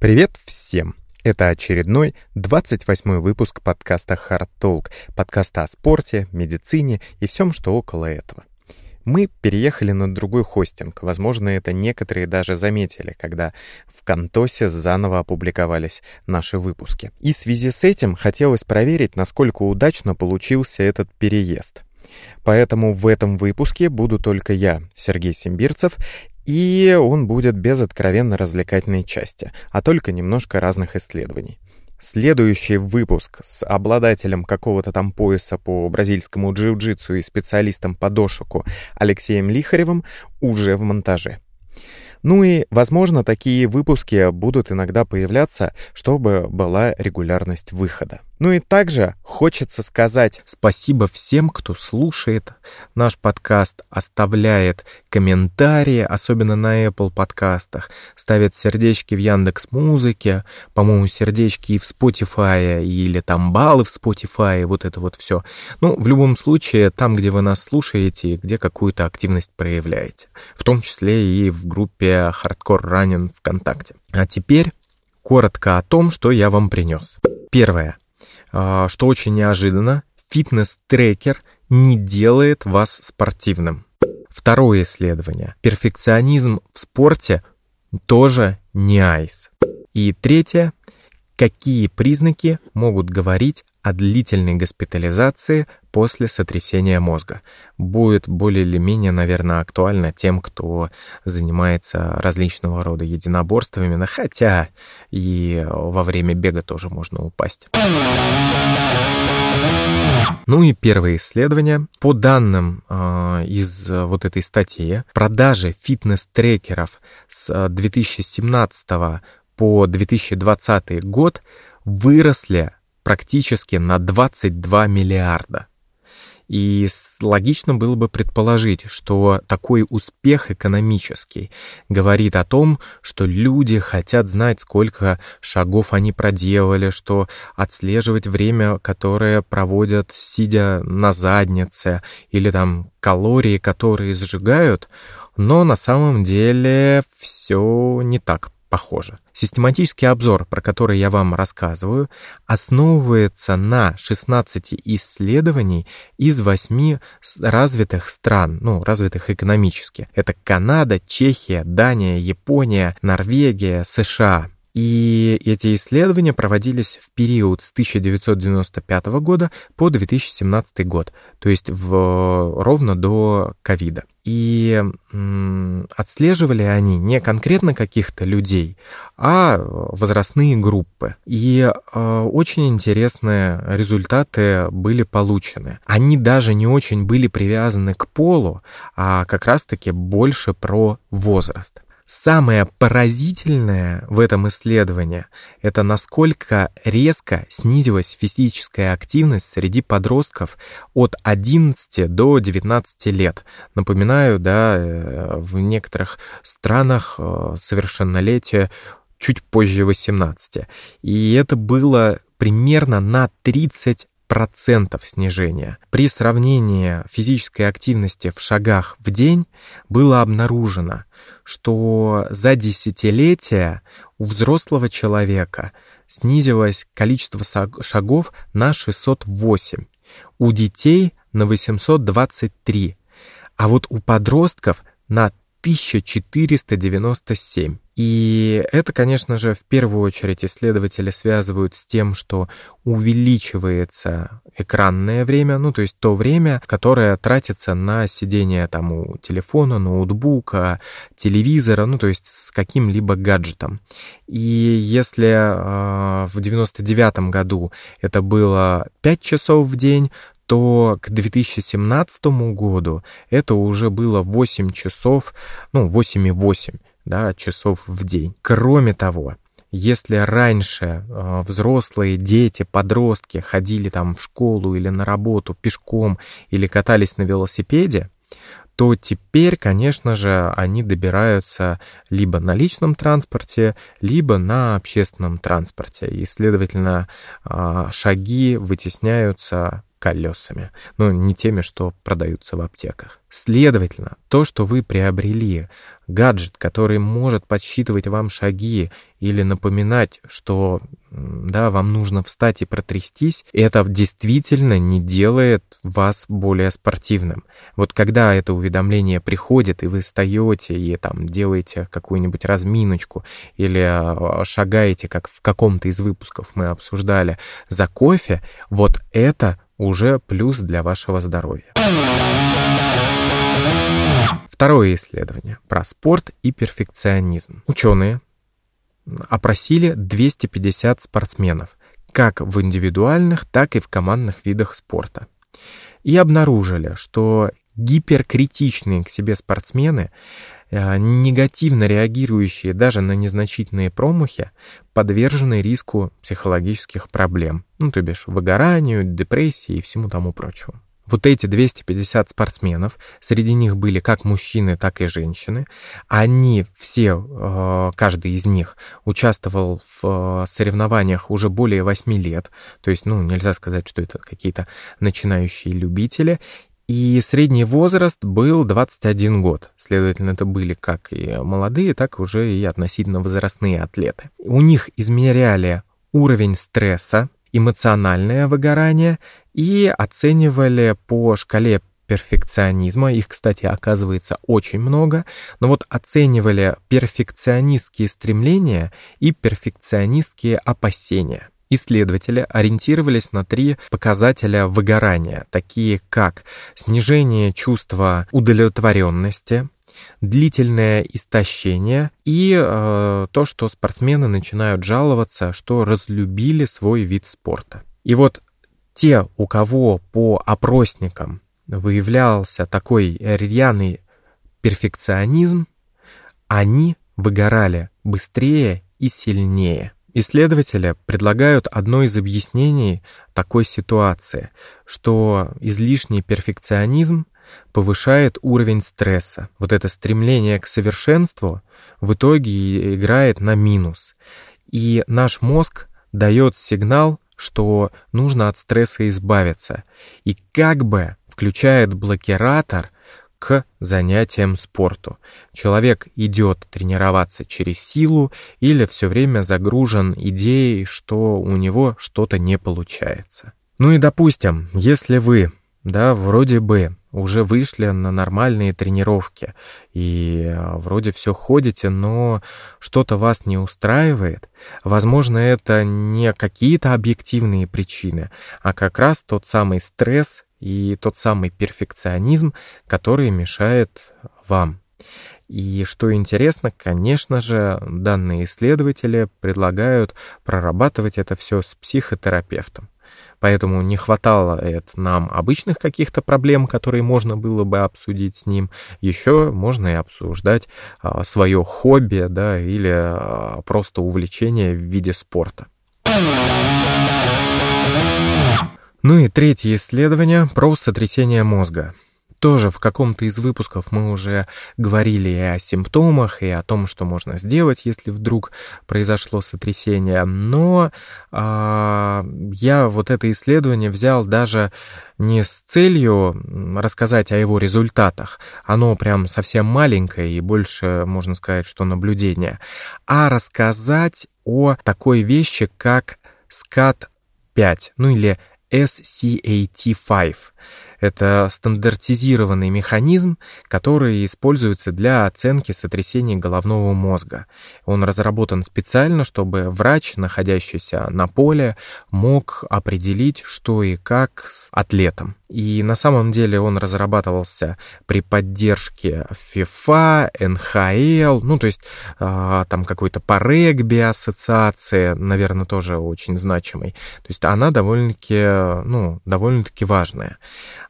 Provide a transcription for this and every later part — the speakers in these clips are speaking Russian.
Привет всем! Это очередной 28 выпуск подкаста Hard Talk, подкаста о спорте, медицине и всем, что около этого. Мы переехали на другой хостинг. Возможно, это некоторые даже заметили, когда в Кантосе заново опубликовались наши выпуски. И в связи с этим хотелось проверить, насколько удачно получился этот переезд. Поэтому в этом выпуске буду только я, Сергей Симбирцев, и он будет без откровенно развлекательной части, а только немножко разных исследований. Следующий выпуск с обладателем какого-то там пояса по бразильскому джиу-джитсу и специалистом по дошику Алексеем Лихаревым уже в монтаже. Ну и, возможно, такие выпуски будут иногда появляться, чтобы была регулярность выхода. Ну и также хочется сказать спасибо всем, кто слушает наш подкаст, оставляет комментарии, особенно на Apple подкастах, ставит сердечки в Яндекс Музыке, по-моему, сердечки и в Spotify, или там баллы в Spotify, вот это вот все. Ну, в любом случае, там, где вы нас слушаете, где какую-то активность проявляете, в том числе и в группе Hardcore Running ВКонтакте. А теперь коротко о том, что я вам принес. Первое. А, что очень неожиданно, фитнес-трекер не делает вас спортивным. Второе исследование. Перфекционизм в спорте тоже не айс. И третье. Какие признаки могут говорить о длительной госпитализации после сотрясения мозга? Будет более или менее, наверное, актуально тем, кто занимается различного рода единоборствами, хотя и во время бега тоже можно упасть. Ну и первое исследование. По данным э, из вот этой статьи, продажи фитнес-трекеров с 2017 по 2020 год выросли практически на 22 миллиарда. И логично было бы предположить, что такой успех экономический говорит о том, что люди хотят знать, сколько шагов они проделали, что отслеживать время, которое проводят, сидя на заднице, или там калории, которые сжигают, но на самом деле все не так похоже. Систематический обзор, про который я вам рассказываю, основывается на 16 исследований из 8 развитых стран, ну, развитых экономически. Это Канада, Чехия, Дания, Япония, Норвегия, США. И эти исследования проводились в период с 1995 года по 2017 год, то есть в, ровно до ковида. И м, отслеживали они не конкретно каких-то людей, а возрастные группы. И э, очень интересные результаты были получены. Они даже не очень были привязаны к полу, а как раз-таки больше про возраст. Самое поразительное в этом исследовании – это насколько резко снизилась физическая активность среди подростков от 11 до 19 лет. Напоминаю, да, э, в некоторых странах э, совершеннолетие чуть позже 18. И это было примерно на 30 процентов снижения. При сравнении физической активности в шагах в день было обнаружено, что за десятилетия у взрослого человека снизилось количество шагов на 608, у детей на 823, а вот у подростков на 1497. И это, конечно же, в первую очередь исследователи связывают с тем, что увеличивается экранное время, ну, то есть то время, которое тратится на сидение там у телефона, ноутбука, телевизора, ну, то есть с каким-либо гаджетом. И если э, в 99 году это было 5 часов в день, то к 2017 году это уже было 8 часов, ну, 8,8 да, часов в день. Кроме того, если раньше э, взрослые, дети, подростки ходили там в школу или на работу пешком или катались на велосипеде, то теперь, конечно же, они добираются либо на личном транспорте, либо на общественном транспорте. И, следовательно, э, шаги вытесняются колесами, но не теми, что продаются в аптеках. Следовательно, то, что вы приобрели, гаджет, который может подсчитывать вам шаги или напоминать, что да, вам нужно встать и протрястись, это действительно не делает вас более спортивным. Вот когда это уведомление приходит, и вы встаете и там делаете какую-нибудь разминочку или а, шагаете, как в каком-то из выпусков мы обсуждали, за кофе, вот это уже плюс для вашего здоровья. Второе исследование про спорт и перфекционизм. Ученые опросили 250 спортсменов, как в индивидуальных, так и в командных видах спорта. И обнаружили, что гиперкритичные к себе спортсмены, негативно реагирующие даже на незначительные промахи, подвержены риску психологических проблем, ну, то бишь выгоранию, депрессии и всему тому прочему. Вот эти 250 спортсменов, среди них были как мужчины, так и женщины, они все, э, каждый из них участвовал в э, соревнованиях уже более 8 лет, то есть, ну, нельзя сказать, что это какие-то начинающие любители, и средний возраст был 21 год. Следовательно, это были как и молодые, так уже и относительно возрастные атлеты. У них измеряли уровень стресса, эмоциональное выгорание и оценивали по шкале перфекционизма, их, кстати, оказывается очень много, но вот оценивали перфекционистские стремления и перфекционистские опасения. Исследователи ориентировались на три показателя выгорания, такие как снижение чувства удовлетворенности, длительное истощение и э, то, что спортсмены начинают жаловаться, что разлюбили свой вид спорта. И вот те, у кого по опросникам выявлялся такой рьяный перфекционизм, они выгорали быстрее и сильнее. Исследователи предлагают одно из объяснений такой ситуации, что излишний перфекционизм повышает уровень стресса. Вот это стремление к совершенству в итоге играет на минус. И наш мозг дает сигнал, что нужно от стресса избавиться. И как бы включает блокиратор к занятиям спорту. Человек идет тренироваться через силу или все время загружен идеей, что у него что-то не получается. Ну и допустим, если вы, да, вроде бы уже вышли на нормальные тренировки и э, вроде все ходите, но что-то вас не устраивает, возможно, это не какие-то объективные причины, а как раз тот самый стресс и тот самый перфекционизм, который мешает вам. И что интересно, конечно же, данные исследователи предлагают прорабатывать это все с психотерапевтом. Поэтому не хватало это нам обычных каких-то проблем, которые можно было бы обсудить с ним. Еще можно и обсуждать а, свое хобби, да, или а, просто увлечение в виде спорта. Ну и третье исследование про сотрясение мозга. Тоже в каком-то из выпусков мы уже говорили и о симптомах, и о том, что можно сделать, если вдруг произошло сотрясение. Но э, я вот это исследование взял даже не с целью рассказать о его результатах, оно прям совсем маленькое и больше, можно сказать, что наблюдение, а рассказать о такой вещи, как SCAT-5, ну или SCAT-5. Это стандартизированный механизм, который используется для оценки сотрясений головного мозга. Он разработан специально, чтобы врач, находящийся на поле, мог определить, что и как с атлетом. И на самом деле он разрабатывался при поддержке FIFA, НХЛ, ну то есть э, там какой-то по регби ассоциации, наверное, тоже очень значимый. То есть она довольно-таки, ну, довольно-таки важная.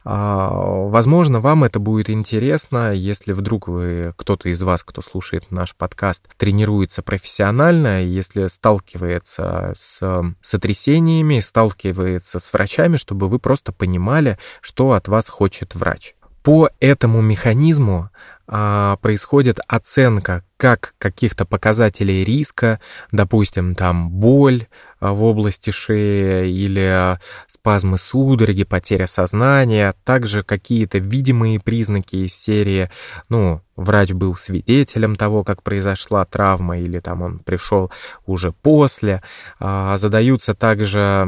Э, возможно, вам это будет интересно, если вдруг вы, кто-то из вас, кто слушает наш подкаст, тренируется профессионально, если сталкивается с сотрясениями, сталкивается с врачами, чтобы вы просто понимали, что от вас хочет врач. По этому механизму а, происходит оценка как каких-то показателей риска, допустим, там боль а, в области шеи или а, спазмы судороги, потеря сознания, также какие-то видимые признаки из серии, ну, врач был свидетелем того, как произошла травма, или там он пришел уже после. Задаются также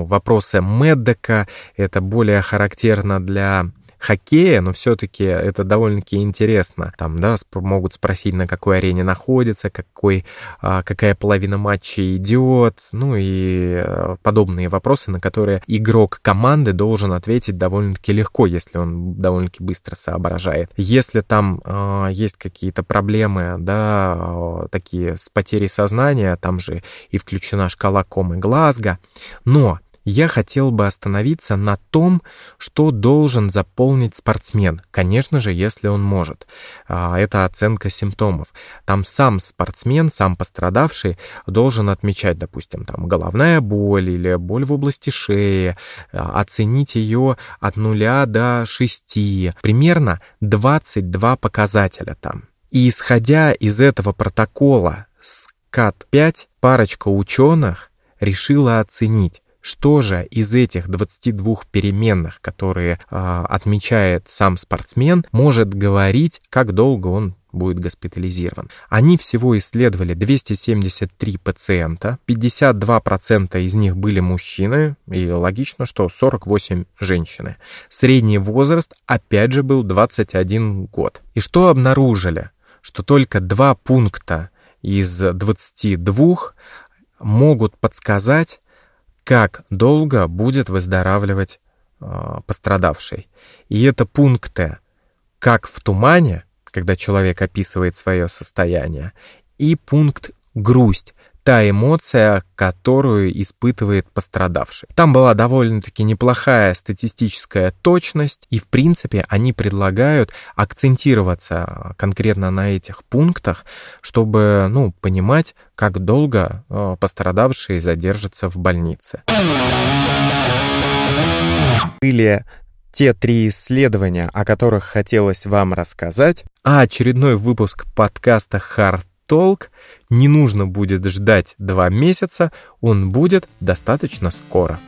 ну, вопросы Меддека, это более характерно для хоккея, но все-таки это довольно-таки интересно. Там, да, могут спросить, на какой арене находится, какой, а, какая половина матча идет, ну и а, подобные вопросы, на которые игрок команды должен ответить довольно-таки легко, если он довольно-таки быстро соображает. Если там э, есть какие-то проблемы, да, э, такие с потерей сознания, там же и включена шкала комы Глазго, но я хотел бы остановиться на том, что должен заполнить спортсмен, конечно же, если он может. А, это оценка симптомов. Там сам спортсмен, сам пострадавший должен отмечать, допустим, там головная боль или боль в области шеи, а, оценить ее от 0 до 6, примерно 22 показателя там. И исходя из этого протокола СКАТ-5, парочка ученых решила оценить, что же из этих 22 переменных, которые э, отмечает сам спортсмен, может говорить, как долго он будет госпитализирован. Они всего исследовали 273 пациента, 52% из них были мужчины, и логично, что 48 женщины. Средний возраст опять же был 21 год. И что обнаружили? Что только два пункта из 22 могут подсказать, как долго будет выздоравливать э, пострадавший. И это пункты как в тумане, когда человек описывает свое состояние, и пункт грусть, та эмоция, которую испытывает пострадавший. Там была довольно-таки неплохая статистическая точность, и в принципе они предлагают акцентироваться конкретно на этих пунктах, чтобы ну, понимать, как долго э, пострадавший задержится в больнице. Были те три исследования, о которых хотелось вам рассказать, а очередной выпуск подкаста Hard толк, не нужно будет ждать два месяца, он будет достаточно скоро.